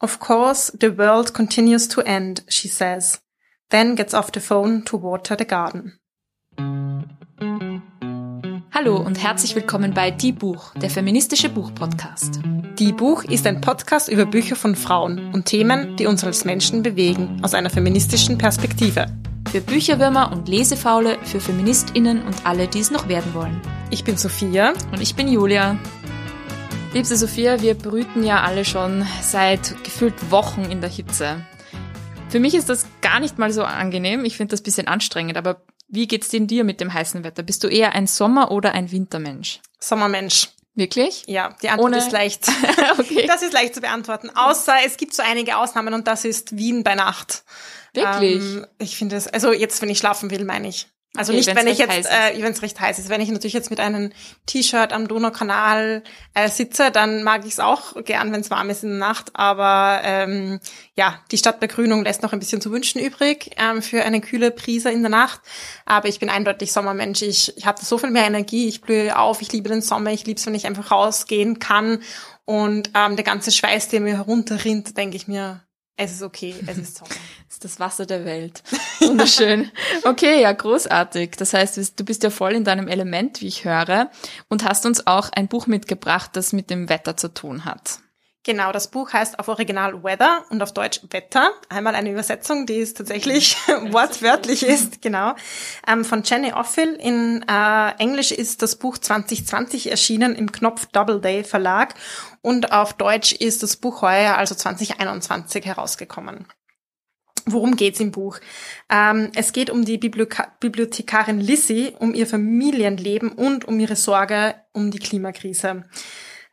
Of course, the world continues to end, she says, then gets off the phone to water the garden. Hallo und herzlich willkommen bei Die Buch, der feministische Buchpodcast. Die Buch ist ein Podcast über Bücher von Frauen und Themen, die uns als Menschen bewegen, aus einer feministischen Perspektive. Für Bücherwürmer und Lesefaule, für FeministInnen und alle, die es noch werden wollen. Ich bin Sophia. Und ich bin Julia. Liebste Sophia, wir brüten ja alle schon seit gefühlt Wochen in der Hitze. Für mich ist das gar nicht mal so angenehm. Ich finde das bisschen anstrengend, aber wie geht's denn dir mit dem heißen Wetter? Bist du eher ein Sommer- oder ein Wintermensch? Sommermensch. Wirklich? Ja, die Antwort Ohne- ist leicht. Okay. Das ist leicht zu beantworten. Außer es gibt so einige Ausnahmen und das ist Wien bei Nacht. Wirklich? Ähm, ich finde es, also jetzt, wenn ich schlafen will, meine ich. Also Okay, nicht, wenn ich jetzt, äh, wenn es recht heiß ist. Wenn ich natürlich jetzt mit einem T-Shirt am Donaukanal äh, sitze, dann mag ich es auch gern, wenn es warm ist in der Nacht. Aber ähm, ja, die Stadtbegrünung lässt noch ein bisschen zu wünschen übrig ähm, für eine kühle Prise in der Nacht. Aber ich bin eindeutig Sommermensch. Ich, ich habe so viel mehr Energie. Ich blühe auf. Ich liebe den Sommer. Ich liebe es, wenn ich einfach rausgehen kann. Und ähm, der ganze Schweiß, der mir herunterrinnt, denke ich mir, es ist okay, es ist Sommer. Das ist das Wasser der Welt. Wunderschön. Okay, ja, großartig. Das heißt, du bist ja voll in deinem Element, wie ich höre, und hast uns auch ein Buch mitgebracht, das mit dem Wetter zu tun hat. Genau, das Buch heißt auf Original Weather und auf Deutsch Wetter. Einmal eine Übersetzung, die es tatsächlich wortwörtlich ist, genau. Ähm, von Jenny Offill. In äh, Englisch ist das Buch 2020 erschienen im Knopf Doubleday Verlag und auf Deutsch ist das Buch heuer, also 2021, herausgekommen. Worum geht's im Buch? Ähm, es geht um die Biblioka Bibliothekarin Lissy, um ihr Familienleben und um ihre Sorge um die Klimakrise.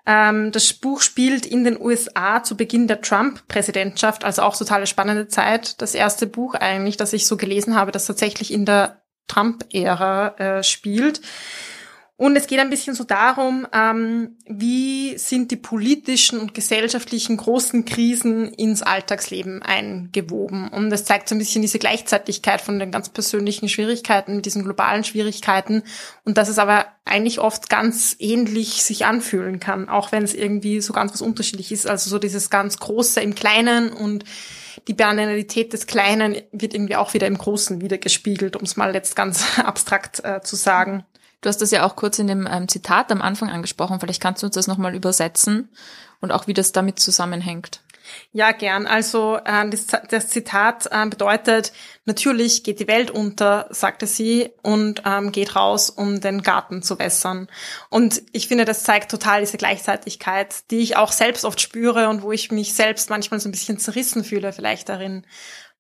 Ähm, das Buch spielt in den USA zu Beginn der Trump-Präsidentschaft, also auch totale spannende Zeit. Das erste Buch eigentlich, das ich so gelesen habe, das tatsächlich in der Trump-Ära äh, spielt. Und es geht ein bisschen so darum, ähm, wie sind die politischen und gesellschaftlichen großen Krisen ins Alltagsleben eingewoben. Und es zeigt so ein bisschen diese Gleichzeitigkeit von den ganz persönlichen Schwierigkeiten mit diesen globalen Schwierigkeiten und dass es aber eigentlich oft ganz ähnlich sich anfühlen kann, auch wenn es irgendwie so ganz was unterschiedlich ist. Also so dieses ganz Große im Kleinen und die Banalität des Kleinen wird irgendwie auch wieder im Großen wiedergespiegelt, um es mal jetzt ganz abstrakt äh, zu sagen. Du hast das ja auch kurz in dem ähm, Zitat am Anfang angesprochen. Vielleicht kannst du uns das nochmal übersetzen und auch wie das damit zusammenhängt. Ja, gern. Also äh, das, das Zitat äh, bedeutet, natürlich geht die Welt unter, sagte sie, und ähm, geht raus, um den Garten zu wässern. Und ich finde, das zeigt total diese Gleichzeitigkeit, die ich auch selbst oft spüre und wo ich mich selbst manchmal so ein bisschen zerrissen fühle vielleicht darin.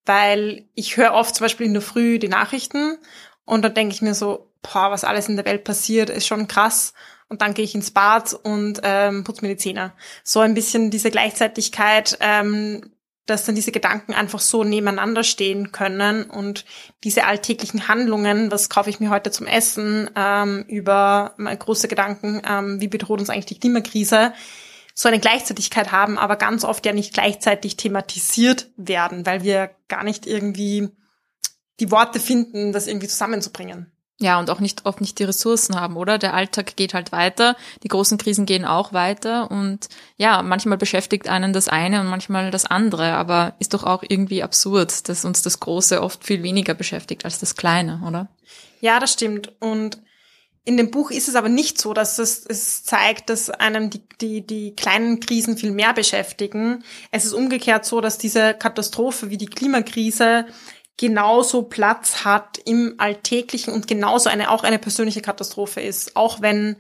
Weil ich höre oft zum Beispiel in der Früh die Nachrichten und dann denke ich mir so, boah, was alles in der Welt passiert, ist schon krass. Und dann gehe ich ins Bad und ähm, putze mir die Zähne. So ein bisschen diese Gleichzeitigkeit, ähm, dass dann diese Gedanken einfach so nebeneinander stehen können und diese alltäglichen Handlungen, was kaufe ich mir heute zum Essen, ähm, über mal große Gedanken, ähm, wie bedroht uns eigentlich die Klimakrise, so eine Gleichzeitigkeit haben, aber ganz oft ja nicht gleichzeitig thematisiert werden, weil wir gar nicht irgendwie die Worte finden, das irgendwie zusammenzubringen. Ja, und auch nicht oft nicht die Ressourcen haben, oder? Der Alltag geht halt weiter, die großen Krisen gehen auch weiter und ja, manchmal beschäftigt einen das eine und manchmal das andere, aber ist doch auch irgendwie absurd, dass uns das Große oft viel weniger beschäftigt als das Kleine, oder? Ja, das stimmt. Und in dem Buch ist es aber nicht so, dass es, es zeigt, dass einem die, die, die kleinen Krisen viel mehr beschäftigen. Es ist umgekehrt so, dass diese Katastrophe wie die Klimakrise genauso Platz hat im Alltäglichen und genauso eine auch eine persönliche Katastrophe ist. Auch wenn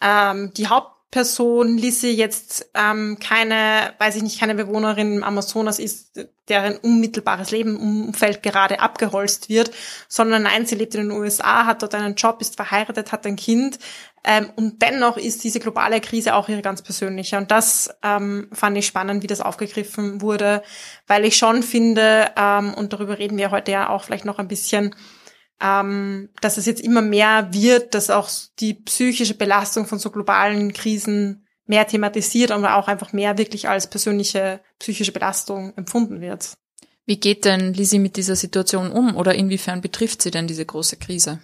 ähm, die Hauptperson Lissy jetzt ähm, keine, weiß ich nicht, keine Bewohnerin im Amazonas ist, deren unmittelbares Lebenumfeld gerade abgeholzt wird, sondern nein, sie lebt in den USA, hat dort einen Job, ist verheiratet, hat ein Kind ähm, und dennoch ist diese globale Krise auch ihre ganz persönliche. Und das ähm, fand ich spannend, wie das aufgegriffen wurde, weil ich schon finde, ähm, und darüber reden wir heute ja auch vielleicht noch ein bisschen, ähm, dass es jetzt immer mehr wird, dass auch die psychische Belastung von so globalen Krisen mehr thematisiert, aber auch einfach mehr wirklich als persönliche psychische Belastung empfunden wird. Wie geht denn Lisi mit dieser Situation um oder inwiefern betrifft sie denn diese große Krise?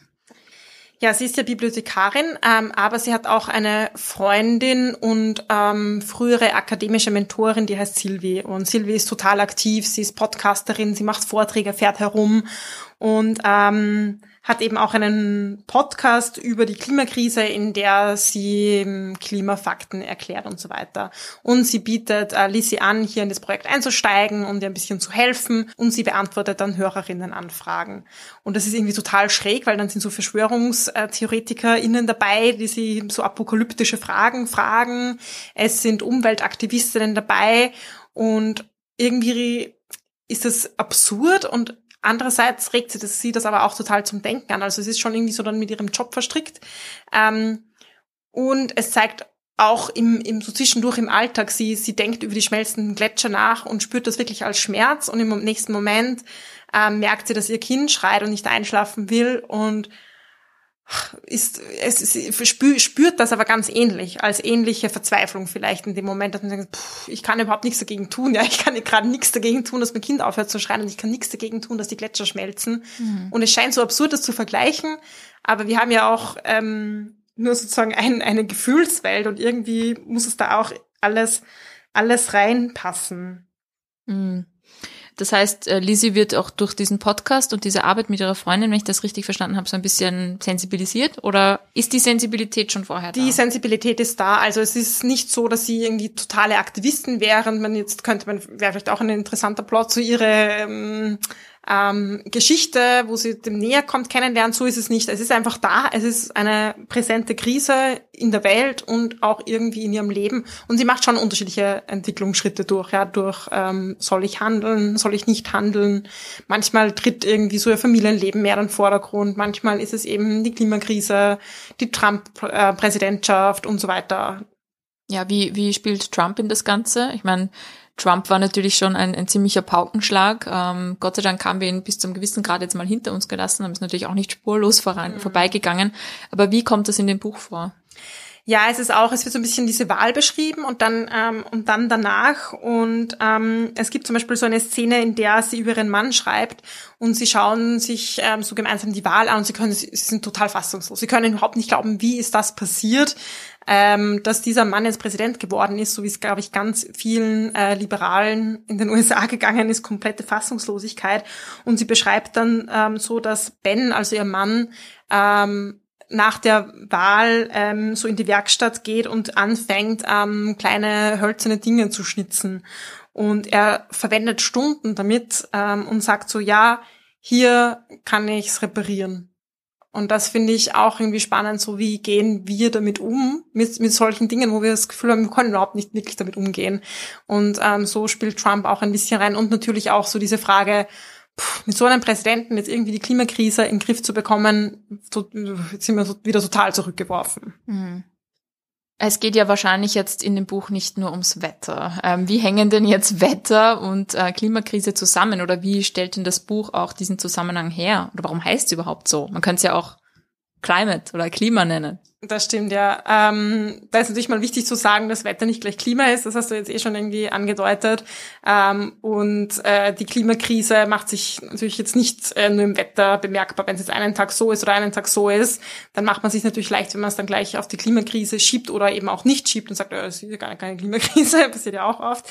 Ja, sie ist ja Bibliothekarin, ähm, aber sie hat auch eine Freundin und ähm, frühere akademische Mentorin, die heißt Silvi. Und Silvi ist total aktiv, sie ist Podcasterin, sie macht Vorträge, fährt herum und ähm, hat eben auch einen Podcast über die Klimakrise, in der sie ähm, Klimafakten erklärt und so weiter. Und sie bietet äh, Lizzie an, hier in das Projekt einzusteigen und ihr ein bisschen zu helfen und sie beantwortet dann Hörerinnenanfragen. Und das ist irgendwie total schräg, weil dann sind so VerschwörungstheoretikerInnen dabei, die sie so apokalyptische Fragen fragen. Es sind Umweltaktivistinnen dabei und irgendwie ist das absurd und Andererseits regt sie das, sie das aber auch total zum Denken an. Also es ist schon irgendwie so dann mit ihrem Job verstrickt. Ähm, und es zeigt auch im, im so zwischendurch im Alltag, sie, sie denkt über die schmelzenden Gletscher nach und spürt das wirklich als Schmerz und im nächsten Moment ähm, merkt sie, dass ihr Kind schreit und nicht einschlafen will und ist, es, es spürt das aber ganz ähnlich, als ähnliche Verzweiflung vielleicht in dem Moment, dass man denkt, pff, ich kann überhaupt nichts dagegen tun, ja, ich kann gerade nichts dagegen tun, dass mein Kind aufhört zu schreien und ich kann nichts dagegen tun, dass die Gletscher schmelzen. Mhm. Und es scheint so absurd, das zu vergleichen, aber wir haben ja auch ähm, nur sozusagen ein, eine Gefühlswelt und irgendwie muss es da auch alles, alles reinpassen. Mhm. Das heißt, äh, Lizzie wird auch durch diesen Podcast und diese Arbeit mit ihrer Freundin, wenn ich das richtig verstanden habe, so ein bisschen sensibilisiert? Oder ist die Sensibilität schon vorher da? Die Sensibilität ist da. Also es ist nicht so, dass sie irgendwie totale Aktivisten wären. Man jetzt könnte man, wäre vielleicht auch ein interessanter Plot zu ihre ähm, ähm, Geschichte, wo sie dem näher kommt, kennenlernt. So ist es nicht. Es ist einfach da. Es ist eine präsente Krise in der Welt und auch irgendwie in ihrem Leben. Und sie macht schon unterschiedliche Entwicklungsschritte durch. Ja, durch ähm, soll ich handeln, soll ich nicht handeln. Manchmal tritt irgendwie so ihr Familienleben mehr in den Vordergrund. Manchmal ist es eben die Klimakrise, die Trump-Präsidentschaft und so weiter. Ja, wie, wie spielt Trump in das Ganze? Ich meine, Trump war natürlich schon ein, ein ziemlicher Paukenschlag. Ähm, Gott sei Dank haben wir ihn bis zum gewissen Grad jetzt mal hinter uns gelassen, haben es natürlich auch nicht spurlos voran, mhm. vorbeigegangen. Aber wie kommt das in dem Buch vor? Ja, es ist auch, es wird so ein bisschen diese Wahl beschrieben und dann ähm, und dann danach und ähm, es gibt zum Beispiel so eine Szene, in der sie über ihren Mann schreibt und sie schauen sich ähm, so gemeinsam die Wahl an und sie können, sie sind total fassungslos. Sie können überhaupt nicht glauben, wie ist das passiert, ähm, dass dieser Mann jetzt Präsident geworden ist, so wie es glaube ich ganz vielen äh, Liberalen in den USA gegangen ist, komplette Fassungslosigkeit. Und sie beschreibt dann ähm, so, dass Ben, also ihr Mann, ähm, nach der Wahl ähm, so in die Werkstatt geht und anfängt, ähm, kleine hölzerne Dinge zu schnitzen. Und er verwendet Stunden damit ähm, und sagt so, ja, hier kann ich's reparieren. Und das finde ich auch irgendwie spannend, so wie gehen wir damit um, mit, mit solchen Dingen, wo wir das Gefühl haben, wir können überhaupt nicht wirklich damit umgehen. Und ähm, so spielt Trump auch ein bisschen rein und natürlich auch so diese Frage, mit so einem Präsidenten jetzt irgendwie die Klimakrise in den Griff zu bekommen, so, jetzt sind wir so wieder total zurückgeworfen. Mhm. Es geht ja wahrscheinlich jetzt in dem Buch nicht nur ums Wetter. Ähm, wie hängen denn jetzt Wetter und äh, Klimakrise zusammen oder wie stellt denn das Buch auch diesen Zusammenhang her? Oder warum heißt es überhaupt so? Man könnte es ja auch Climate oder Klima nennen. Das stimmt, ja. Ähm, da ist natürlich mal wichtig zu sagen, dass Wetter nicht gleich Klima ist. Das hast du jetzt eh schon irgendwie angedeutet. Ähm, und äh, die Klimakrise macht sich natürlich jetzt nicht äh, nur im Wetter bemerkbar. Wenn es jetzt einen Tag so ist oder einen Tag so ist, dann macht man sich natürlich leicht, wenn man es dann gleich auf die Klimakrise schiebt oder eben auch nicht schiebt und sagt, äh, es ist ja gar keine Klimakrise, passiert ja auch oft.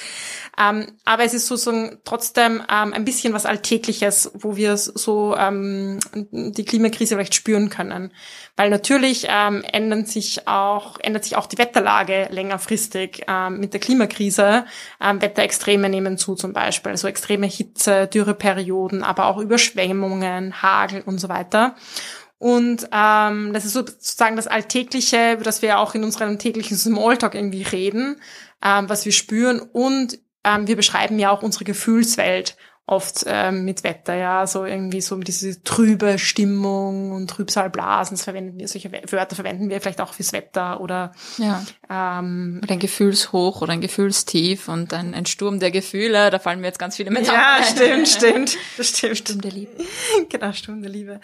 Ähm, aber es ist sozusagen trotzdem ähm, ein bisschen was Alltägliches, wo wir so ähm, die Klimakrise vielleicht spüren können. Weil natürlich ähm, ändern sich auch, ändert sich auch die Wetterlage längerfristig ähm, mit der Klimakrise. Ähm, Wetterextreme nehmen zu zum Beispiel, also extreme Hitze, Dürreperioden, aber auch Überschwemmungen, Hagel und so weiter. Und ähm, das ist sozusagen das Alltägliche, über das wir auch in unserem täglichen Smalltalk irgendwie reden, ähm, was wir spüren. Und ähm, wir beschreiben ja auch unsere Gefühlswelt oft ähm, mit Wetter, ja, so irgendwie so diese trübe Stimmung und Trübsalblasen, das verwenden wir, solche Wörter verwenden wir vielleicht auch fürs Wetter oder ja. ähm, oder ein Gefühlshoch oder ein Gefühlstief und ein, ein Sturm der Gefühle, da fallen mir jetzt ganz viele mit Ja, stimmt, stimmt, das stimmt. Sturm der Liebe. genau, Sturm der Liebe.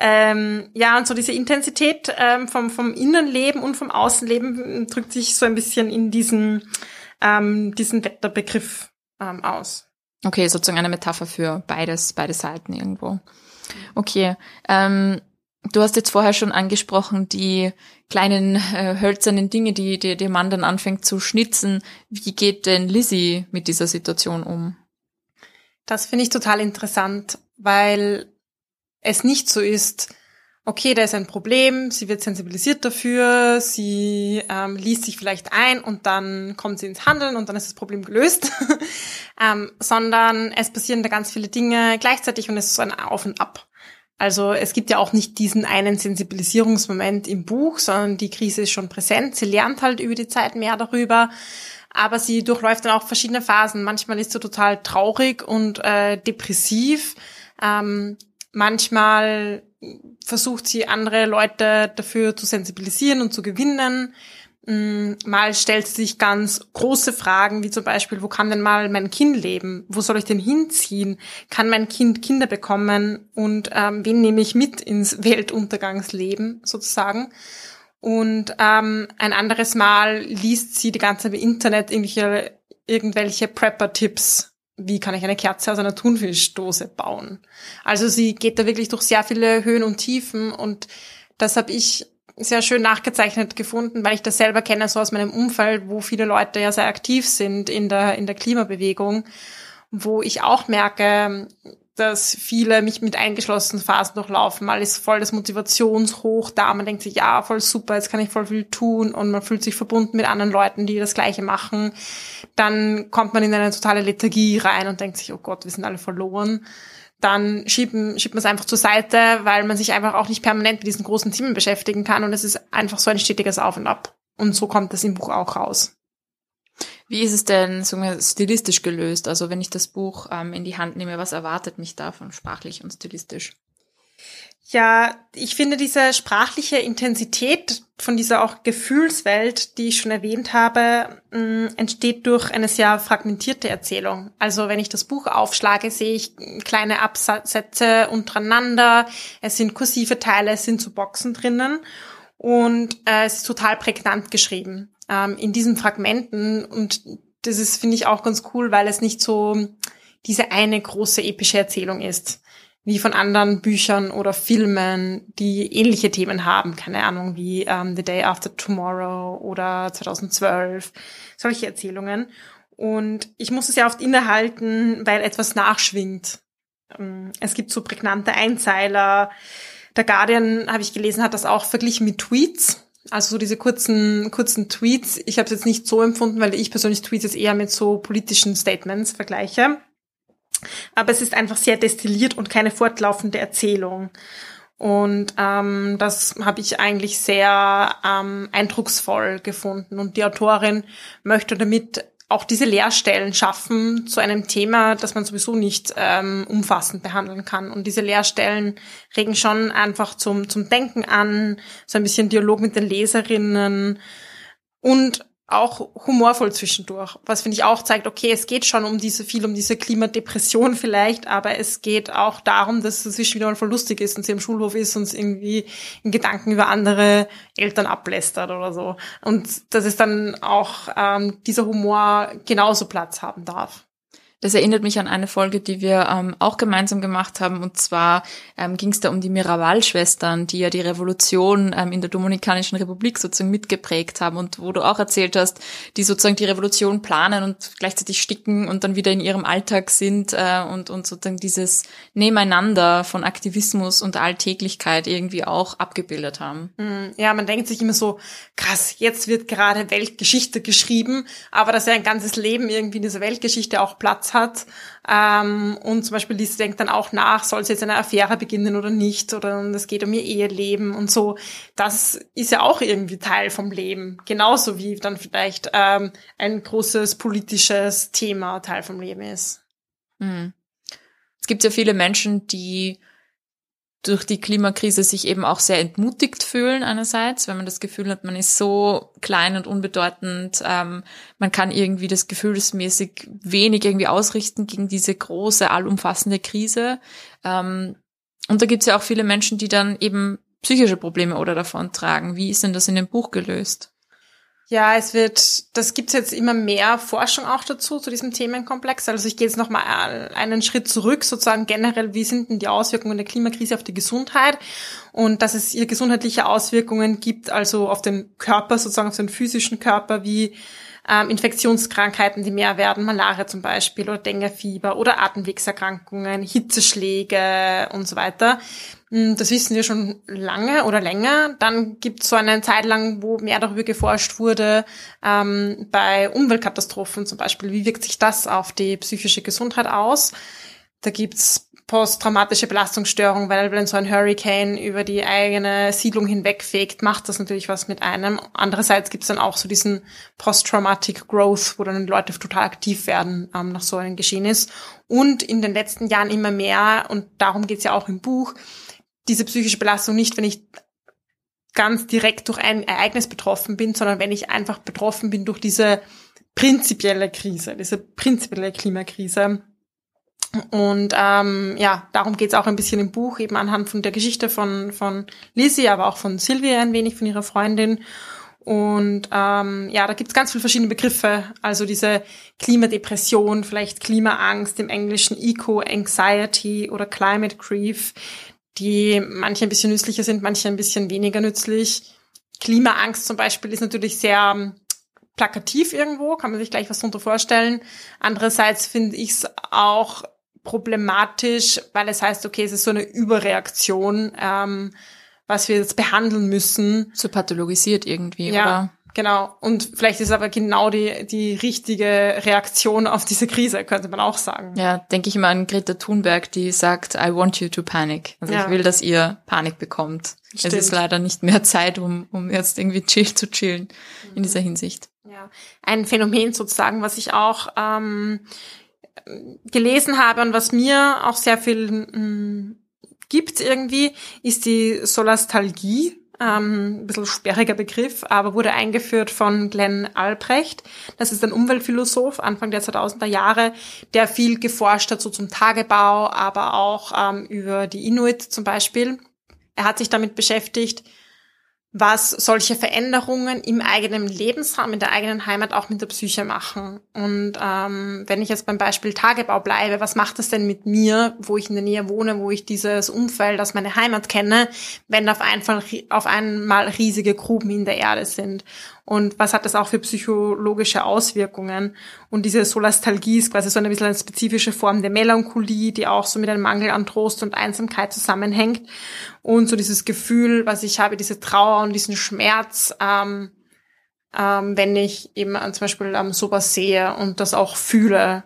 Ähm, ja, und so diese Intensität ähm, vom, vom Innenleben und vom Außenleben drückt sich so ein bisschen in diesen, ähm, diesen Wetterbegriff ähm, aus. Okay, sozusagen eine Metapher für beides, beide Seiten irgendwo. Okay. Ähm, Du hast jetzt vorher schon angesprochen, die kleinen äh, hölzernen Dinge, die, die der Mann dann anfängt zu schnitzen. Wie geht denn Lizzie mit dieser Situation um? Das finde ich total interessant, weil es nicht so ist, okay, da ist ein Problem, sie wird sensibilisiert dafür, sie ähm, liest sich vielleicht ein und dann kommt sie ins Handeln und dann ist das Problem gelöst, ähm, sondern es passieren da ganz viele Dinge gleichzeitig und es ist so ein Auf und Ab. Also es gibt ja auch nicht diesen einen Sensibilisierungsmoment im Buch, sondern die Krise ist schon präsent. Sie lernt halt über die Zeit mehr darüber, aber sie durchläuft dann auch verschiedene Phasen. Manchmal ist sie total traurig und äh, depressiv. Ähm, manchmal versucht sie andere Leute dafür zu sensibilisieren und zu gewinnen. Mm, mal stellt sie sich ganz große Fragen, wie zum Beispiel, wo kann denn mal mein Kind leben? Wo soll ich denn hinziehen? Kann mein Kind Kinder bekommen? Und ähm, wen nehme ich mit ins Weltuntergangsleben sozusagen? Und ähm, ein anderes Mal liest sie die ganze Zeit im Internet irgendwelche, irgendwelche Prepper-Tipps. Wie kann ich eine Kerze aus einer Thunfischdose bauen? Also sie geht da wirklich durch sehr viele Höhen und Tiefen und das habe ich sehr schön nachgezeichnet gefunden, weil ich das selber kenne, so aus meinem Umfeld, wo viele Leute ja sehr aktiv sind in der, in der Klimabewegung, wo ich auch merke, dass viele mich mit eingeschlossenen Phasen durchlaufen. Mal ist voll das Motivationshoch da, man denkt sich, ja, voll super, jetzt kann ich voll viel tun und man fühlt sich verbunden mit anderen Leuten, die das Gleiche machen. Dann kommt man in eine totale Lethargie rein und denkt sich, oh Gott, wir sind alle verloren dann schieben, schiebt man es einfach zur Seite, weil man sich einfach auch nicht permanent mit diesen großen Themen beschäftigen kann und es ist einfach so ein stetiges Auf und Ab. Und so kommt das im Buch auch raus. Wie ist es denn wir, stilistisch gelöst? Also wenn ich das Buch ähm, in die Hand nehme, was erwartet mich davon sprachlich und stilistisch? Ja, ich finde diese sprachliche Intensität von dieser auch Gefühlswelt, die ich schon erwähnt habe, mm, entsteht durch eine sehr fragmentierte Erzählung. Also wenn ich das Buch aufschlage, sehe ich kleine Absätze untereinander, es sind kursive Teile, es sind so Boxen drinnen und äh, es ist total prägnant geschrieben ähm, in diesen Fragmenten und das ist, finde ich, auch ganz cool, weil es nicht so diese eine große epische Erzählung ist wie von anderen Büchern oder Filmen, die ähnliche Themen haben. Keine Ahnung, wie ähm, The Day After Tomorrow oder 2012. Solche Erzählungen. Und ich muss es ja oft innehalten, weil etwas nachschwingt. Ähm, es gibt so prägnante Einzeiler. Der Guardian, habe ich gelesen, hat das auch verglichen mit Tweets. Also so diese kurzen, kurzen Tweets. Ich habe es jetzt nicht so empfunden, weil ich persönlich Tweets jetzt eher mit so politischen Statements vergleiche. Aber es ist einfach sehr destilliert und keine fortlaufende Erzählung. Und ähm, das habe ich eigentlich sehr ähm, eindrucksvoll gefunden. Und die Autorin möchte damit auch diese Leerstellen schaffen zu einem Thema, das man sowieso nicht ähm, umfassend behandeln kann. Und diese Leerstellen regen schon einfach zum, zum Denken an, so ein bisschen Dialog mit den Leserinnen und auch humorvoll zwischendurch, was finde ich auch zeigt, okay, es geht schon um diese viel um diese Klimadepression vielleicht, aber es geht auch darum, dass es wieder mal voll lustig ist und sie im Schulhof ist und irgendwie in Gedanken über andere Eltern ablästert oder so und dass es dann auch ähm, dieser Humor genauso Platz haben darf. Das erinnert mich an eine Folge, die wir ähm, auch gemeinsam gemacht haben. Und zwar ähm, ging es da um die Miraval-Schwestern, die ja die Revolution ähm, in der Dominikanischen Republik sozusagen mitgeprägt haben und wo du auch erzählt hast, die sozusagen die Revolution planen und gleichzeitig sticken und dann wieder in ihrem Alltag sind äh, und, und sozusagen dieses Nebeneinander von Aktivismus und Alltäglichkeit irgendwie auch abgebildet haben. Hm, ja, man denkt sich immer so, krass, jetzt wird gerade Weltgeschichte geschrieben, aber dass ja ein ganzes Leben irgendwie in dieser Weltgeschichte auch Platz hat. Ähm, und zum Beispiel Lisa denkt dann auch nach, soll sie jetzt eine Affäre beginnen oder nicht, oder es geht um ihr Eheleben und so. Das ist ja auch irgendwie Teil vom Leben. Genauso wie dann vielleicht ähm, ein großes politisches Thema Teil vom Leben ist. Mhm. Es gibt ja viele Menschen, die durch die Klimakrise sich eben auch sehr entmutigt fühlen einerseits, wenn man das Gefühl hat, man ist so klein und unbedeutend, ähm, man kann irgendwie das gefühlsmäßig wenig irgendwie ausrichten gegen diese große, allumfassende Krise. Ähm, und da gibt es ja auch viele Menschen, die dann eben psychische Probleme oder davon tragen. Wie ist denn das in dem Buch gelöst? Ja, es wird, das gibt's jetzt immer mehr Forschung auch dazu, zu diesem Themenkomplex. Also ich gehe jetzt nochmal einen Schritt zurück, sozusagen generell, wie sind denn die Auswirkungen der Klimakrise auf die Gesundheit und dass es hier gesundheitliche Auswirkungen gibt, also auf den Körper, sozusagen auf den physischen Körper, wie ähm, Infektionskrankheiten, die mehr werden, Malaria zum Beispiel oder Denguefieber oder Atemwegserkrankungen, Hitzeschläge und so weiter. Hm, das wissen wir schon lange oder länger. Dann gibt es so eine Zeit lang, wo mehr darüber geforscht wurde, ähm, bei Umweltkatastrophen zum Beispiel. Wie wirkt sich das auf die psychische Gesundheit aus? Da gibt's posttraumatische Belastungsstörung, weil wenn so ein Hurricane über die eigene Siedlung hinwegfegt, macht das natürlich was mit einem. Andererseits gibt's dann auch so diesen Post-Traumatic Growth, wo dann Leute total aktiv werden ähm, nach so einem Geschehnis. Und in den letzten Jahren immer mehr, und darum geht's ja auch im Buch, diese psychische Belastung nicht, wenn ich ganz direkt durch ein Ereignis betroffen bin, sondern wenn ich einfach betroffen bin durch diese prinzipielle Krise, diese prinzipielle Klimakrise und ähm, ja, darum geht's auch ein bisschen im Buch, eben anhand von der Geschichte von, von Lizzie, aber auch von Sylvia ein wenig, von ihrer Freundin. Und ähm, ja, da gibt's ganz viele verschiedene Begriffe. Also diese Klimadepression, vielleicht Klimaangst im Englischen, Eco-Anxiety oder Climate Grief, die manche ein bisschen nützlicher sind, manche ein bisschen weniger nützlich. Klimaangst zum Beispiel ist natürlich sehr ähm, plakativ irgendwo, kann man sich gleich was drunter vorstellen. Andererseits finde ich es auch problematisch, weil es heißt, okay, es ist so eine Überreaktion, ähm, was wir jetzt behandeln müssen. So pathologisiert irgendwie, ja, oder? Genau. Und vielleicht ist aber genau die, die richtige Reaktion auf diese Krise, könnte man auch sagen. Ja, denke ich immer an Greta Thunberg, die sagt, I want you to panic. Also ja. ich will, dass ihr Panik bekommt. Stimmt. Es ist leider nicht mehr Zeit, um, um jetzt irgendwie chill zu chillen in dieser Hinsicht. Ja, ein Phänomen sozusagen, was ich auch ähm, gelesen habe und was mir auch sehr viel mh, mm, gibt irgendwie, ist die Solastalgie. Ähm, ein bisschen sperriger Begriff, aber wurde eingeführt von Glenn Albrecht. Das ist ein Umweltphilosoph Anfang der 2000er Jahre, der viel geforscht hat, so zum Tagebau, aber auch ähm, über die Inuit zum Beispiel. Er hat sich damit beschäftigt, was solche Veränderungen im eigenen Lebensraum, in der eigenen Heimat auch mit der Psyche machen. Und ähm, wenn ich jetzt beim Beispiel Tagebau bleibe, was macht das denn mit mir, wo ich in der Nähe wohne, wo ich dieses Umfeld aus meiner Heimat kenne, wenn auf einmal, auf einmal riesige Gruben in der Erde sind? Und was hat das auch für psychologische Auswirkungen. Und diese Solastalgie ist quasi so eine bisschen eine spezifische Form der Melancholie, die auch so mit einem Mangel an Trost und Einsamkeit zusammenhängt. Und so dieses Gefühl, was ich habe, diese Trauer und diesen Schmerz, ähm, ähm, wenn ich eben zum Beispiel ähm, sowas sehe und das auch fühle.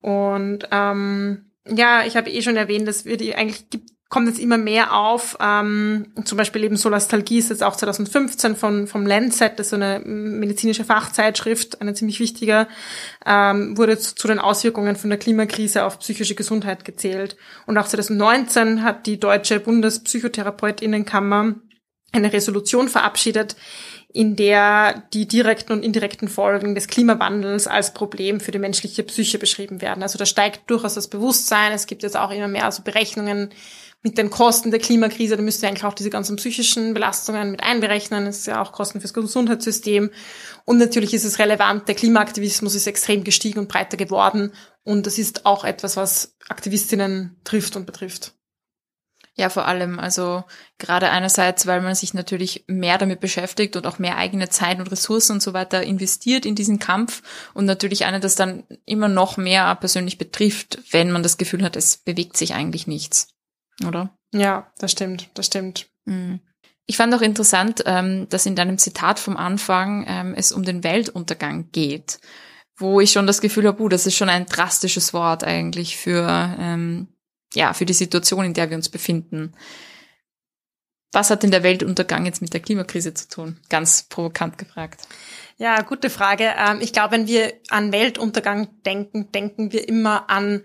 Und ähm, ja, ich habe eh schon erwähnt, dass wir die eigentlich gibt kommt jetzt immer mehr auf. Ähm, zum Beispiel eben Solastalgie ist jetzt auch 2015 von, vom Lancet, das ist so eine medizinische Fachzeitschrift, eine ziemlich wichtige, ähm, wurde zu, zu, den Auswirkungen von der Klimakrise auf psychische Gesundheit gezählt. Und auch 2019 hat die Deutsche Bundespsychotherapeutinnenkammer eine Resolution verabschiedet, in der die direkten und indirekten Folgen des Klimawandels als Problem für die menschliche Psyche beschrieben werden. Also da steigt durchaus das Bewusstsein. Es gibt jetzt auch immer mehr so Berechnungen, mit den Kosten der Klimakrise, da müsst ihr eigentlich auch diese ganzen psychischen Belastungen mit einberechnen. Es ist ja auch Kosten fürs Gesundheitssystem. Und natürlich ist es relevant, der Klimaaktivismus ist extrem gestiegen und breiter geworden. Und das ist auch etwas, was Aktivistinnen trifft und betrifft. Ja, vor allem, also gerade einerseits, weil man sich natürlich mehr damit beschäftigt und auch mehr eigene Zeit und Ressourcen und so weiter investiert in diesen Kampf und natürlich eine das dann immer noch mehr persönlich betrifft, wenn man das Gefühl hat, es bewegt sich eigentlich nichts oder? Ja, das stimmt, das stimmt. Mhm. Ich fand auch interessant, ähm, dass in deinem Zitat vom Anfang ähm, es um den Weltuntergang geht, wo ich schon das Gefühl habe, uh, das ist schon ein drastisches Wort eigentlich für, ähm, ja, für die Situation, in der wir uns befinden. Was hat denn der Weltuntergang jetzt mit der Klimakrise zu tun? Ganz provokant gefragt. Ja, gute Frage. Ich glaube, wenn wir an Weltuntergang denken, denken wir immer an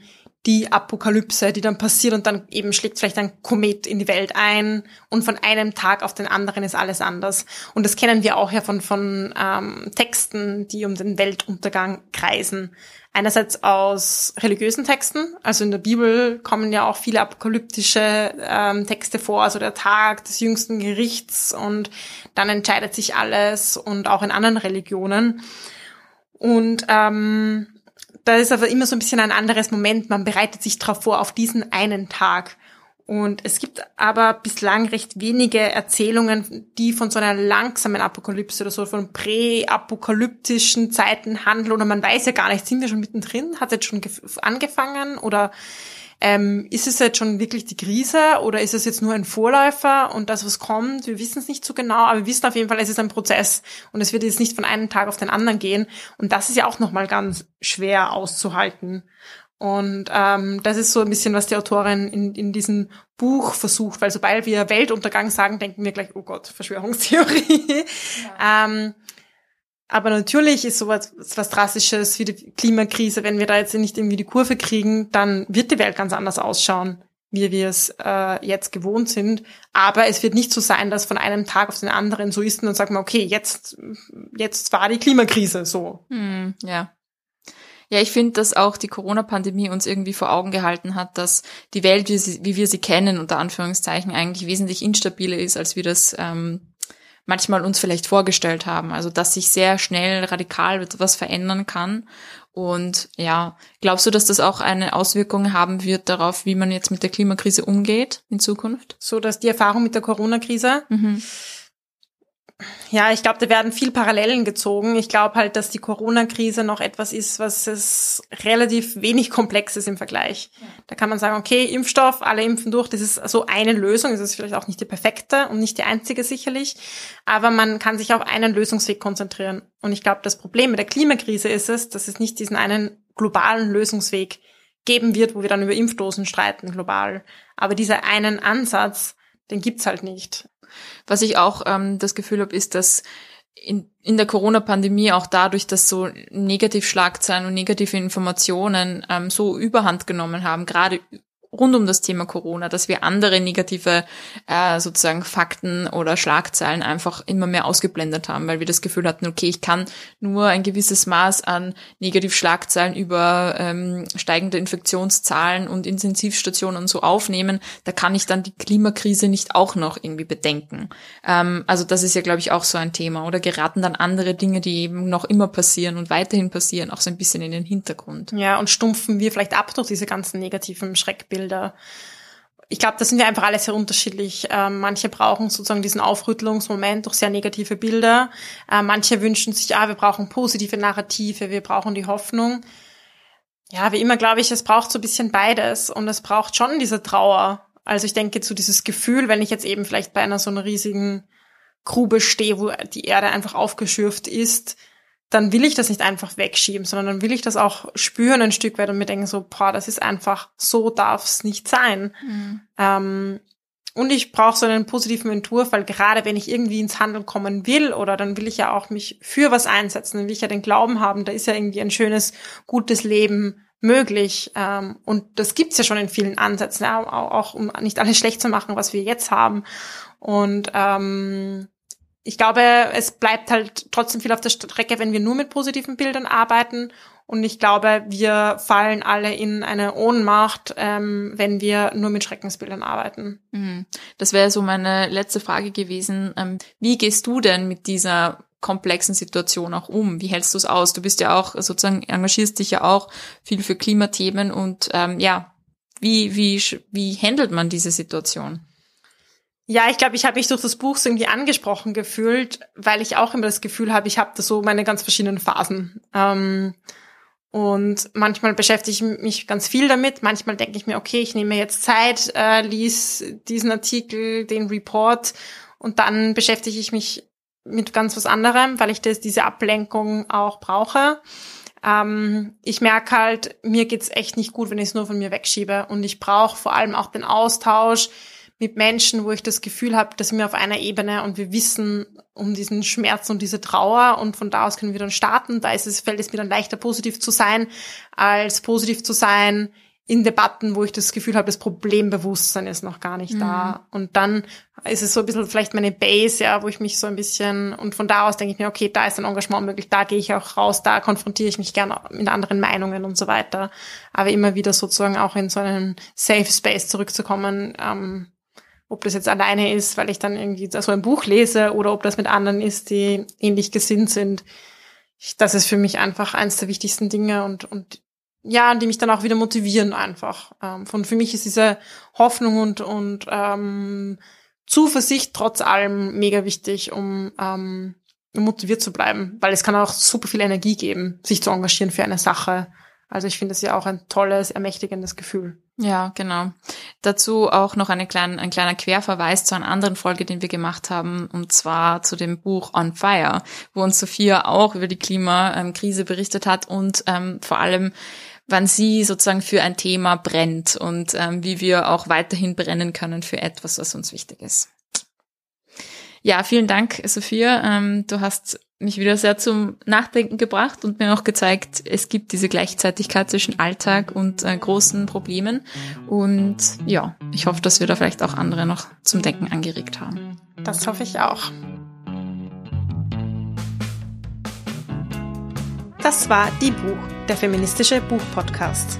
die Apokalypse, die dann passiert und dann eben schlägt vielleicht ein Komet in die Welt ein und von einem Tag auf den anderen ist alles anders. Und das kennen wir auch ja von, von ähm, Texten, die um den Weltuntergang kreisen. Einerseits aus religiösen Texten, also in der Bibel kommen ja auch viele apokalyptische ähm, Texte vor, also der Tag des jüngsten Gerichts und dann entscheidet sich alles und auch in anderen Religionen. Und ähm, da ist aber immer so ein bisschen ein anderes Moment. Man bereitet sich darauf vor, auf diesen einen Tag. Und es gibt aber bislang recht wenige Erzählungen, die von so einer langsamen Apokalypse oder so von präapokalyptischen Zeiten handeln. Oder man weiß ja gar nicht, sind wir schon mittendrin? Hat es jetzt schon angefangen? Oder ähm, ist es jetzt schon wirklich die Krise oder ist es jetzt nur ein Vorläufer und das, was kommt, wir wissen es nicht so genau, aber wir wissen auf jeden Fall, es ist ein Prozess und es wird jetzt nicht von einem Tag auf den anderen gehen. Und das ist ja auch nochmal ganz schwer auszuhalten. Und ähm, das ist so ein bisschen, was die Autorin in, in diesem Buch versucht, weil sobald wir Weltuntergang sagen, denken wir gleich, oh Gott, Verschwörungstheorie. Ja. Ähm, aber natürlich ist sowas was Drastisches wie die Klimakrise, wenn wir da jetzt nicht irgendwie die Kurve kriegen, dann wird die Welt ganz anders ausschauen, wie wir es äh, jetzt gewohnt sind. Aber es wird nicht so sein, dass von einem Tag auf den anderen so ist und dann sagt man, okay, jetzt, jetzt war die Klimakrise so. Hm, ja. Ja, ich finde, dass auch die Corona-Pandemie uns irgendwie vor Augen gehalten hat, dass die Welt, wie, sie, wie wir sie kennen, unter Anführungszeichen, eigentlich wesentlich instabiler ist, als wir das ähm, manchmal uns vielleicht vorgestellt haben. Also dass sich sehr schnell radikal etwas verändern kann. Und ja, glaubst du, dass das auch eine Auswirkung haben wird darauf, wie man jetzt mit der Klimakrise umgeht in Zukunft? So, dass die Erfahrung mit der Corona-Krise. Mhm ja, ich glaube, da werden viel Parallelen gezogen. Ich glaube halt, dass die Corona-Krise noch etwas ist, was es relativ wenig komplex ist im Vergleich. Da kann man sagen, okay, Impfstoff, alle impfen durch, das ist so eine Lösung. Das ist vielleicht auch nicht die perfekte und nicht die einzige sicherlich. Aber man kann sich auf einen Lösungsweg konzentrieren. Und ich glaube, das Problem mit der Klimakrise ist es, dass es nicht diesen einen globalen Lösungsweg geben wird, wo wir dann über Impfdosen streiten, global. Aber dieser einen Ansatz, den gibt's halt nicht. Was ich auch ähm, das Gefühl habe, ist, dass in, in der Corona-Pandemie auch dadurch, dass so Negativschlagzeilen und negative Informationen ähm, so überhand genommen haben, gerade rund um das Thema Corona, dass wir andere negative äh, sozusagen Fakten oder Schlagzeilen einfach immer mehr ausgeblendet haben, weil wir das Gefühl hatten, okay, ich kann nur ein gewisses Maß an Negativschlagzeilen über ähm, steigende Infektionszahlen und Intensivstationen und so aufnehmen, da kann ich dann die Klimakrise nicht auch noch irgendwie bedenken. Ähm, also das ist ja, glaube ich, auch so ein Thema. Oder geraten dann andere Dinge, die eben noch immer passieren und weiterhin passieren, auch so ein bisschen in den Hintergrund. Ja, und stumpfen wir vielleicht ab durch diese ganzen negativen Schreckbilder Bilder. Ich glaube, da sind wir einfach alle sehr unterschiedlich. Ähm, manche brauchen sozusagen diesen Aufrüttelungsmoment durch sehr negative Bilder. Äh, manche wünschen sich, ah, wir brauchen positive Narrative, wir brauchen die Hoffnung. Ja, wie immer glaube ich, es braucht so ein bisschen beides und es braucht schon diese Trauer. Also ich denke zu so dieses Gefühl, wenn ich jetzt eben vielleicht bei einer so einer riesigen Grube stehe, wo die Erde einfach aufgeschürft ist, dann will ich das nicht einfach wegschieben, sondern dann will ich das auch spüren ein Stück weit und mir denken so, boah, das ist einfach, so darf's nicht sein. Mhm. Ähm, und ich brauche so einen positiven Entwurf, weil gerade wenn ich irgendwie ins Handeln kommen will oder dann will ich ja auch mich für was einsetzen, dann will ich ja den Glauben haben, da ist ja irgendwie ein schönes, gutes Leben möglich. Ähm, und das gibt's ja schon in vielen Ansätzen, ja, auch, auch um nicht alles schlecht zu machen, was wir jetzt haben. Und ähm, ich glaube, es bleibt halt trotzdem viel auf der Strecke, wenn wir nur mit positiven Bildern arbeiten. Und ich glaube, wir fallen alle in eine Ohnmacht, ähm, wenn wir nur mit Schreckensbildern arbeiten. Mhm. Das wäre so meine letzte Frage gewesen. Ähm, wie gehst du denn mit dieser komplexen Situation auch um? Wie hältst du es aus? Du bist ja auch sozusagen, engagierst dich ja auch viel für Klimathemen und ähm, ja, wie, wie, wie handelt man diese Situation? Ja, ich glaube, ich habe mich durch das Buch so irgendwie angesprochen gefühlt, weil ich auch immer das Gefühl habe, ich habe da so meine ganz verschiedenen Phasen. Ähm, und manchmal beschäftige ich mich ganz viel damit. Manchmal denke ich mir, okay, ich nehme jetzt Zeit, äh, lies diesen Artikel, den Report und dann beschäftige ich mich mit ganz was anderem, weil ich das, diese Ablenkung auch brauche. Ähm, ich merke halt, mir geht's echt nicht gut, wenn ich es nur von mir wegschiebe. Und ich brauche vor allem auch den Austausch mit Menschen, wo ich das Gefühl habe, dass wir auf einer Ebene und wir wissen um diesen Schmerz und diese Trauer und von da aus können wir dann starten. Da ist es, fällt es mir dann leichter, positiv zu sein, als positiv zu sein in Debatten, wo ich das Gefühl habe, das Problembewusstsein ist noch gar nicht mhm. da. Und dann ist es so ein bisschen vielleicht meine Base, ja, wo ich mich so ein bisschen, und von da aus denke ich mir, okay, da ist ein Engagement möglich, da gehe ich auch raus, da konfrontiere ich mich gerne mit anderen Meinungen und so weiter. Aber immer wieder sozusagen auch in so einen Safe Space zurückzukommen, ähm, ob das jetzt alleine ist, weil ich dann irgendwie so ein Buch lese oder ob das mit anderen ist, die ähnlich gesinnt sind. Das ist für mich einfach eins der wichtigsten Dinge und, und ja, die mich dann auch wieder motivieren einfach. Ähm, von für mich ist diese Hoffnung und und ähm, Zuversicht trotz allem mega wichtig, um ähm, motiviert zu bleiben, weil es kann auch super viel Energie geben, sich zu engagieren für eine Sache. Also ich finde es ja auch ein tolles, ermächtigendes Gefühl. Ja, genau. Dazu auch noch eine kleine, ein kleiner Querverweis zu einer anderen Folge, den wir gemacht haben, und zwar zu dem Buch On Fire, wo uns Sophia auch über die Klimakrise berichtet hat und ähm, vor allem wann sie sozusagen für ein Thema brennt und ähm, wie wir auch weiterhin brennen können für etwas, was uns wichtig ist. Ja, vielen Dank, Sophia. Ähm, du hast mich wieder sehr zum Nachdenken gebracht und mir auch gezeigt, es gibt diese Gleichzeitigkeit zwischen Alltag und äh, großen Problemen. Und ja, ich hoffe, dass wir da vielleicht auch andere noch zum Denken angeregt haben. Das hoffe ich auch. Das war Die Buch, der feministische Buchpodcast.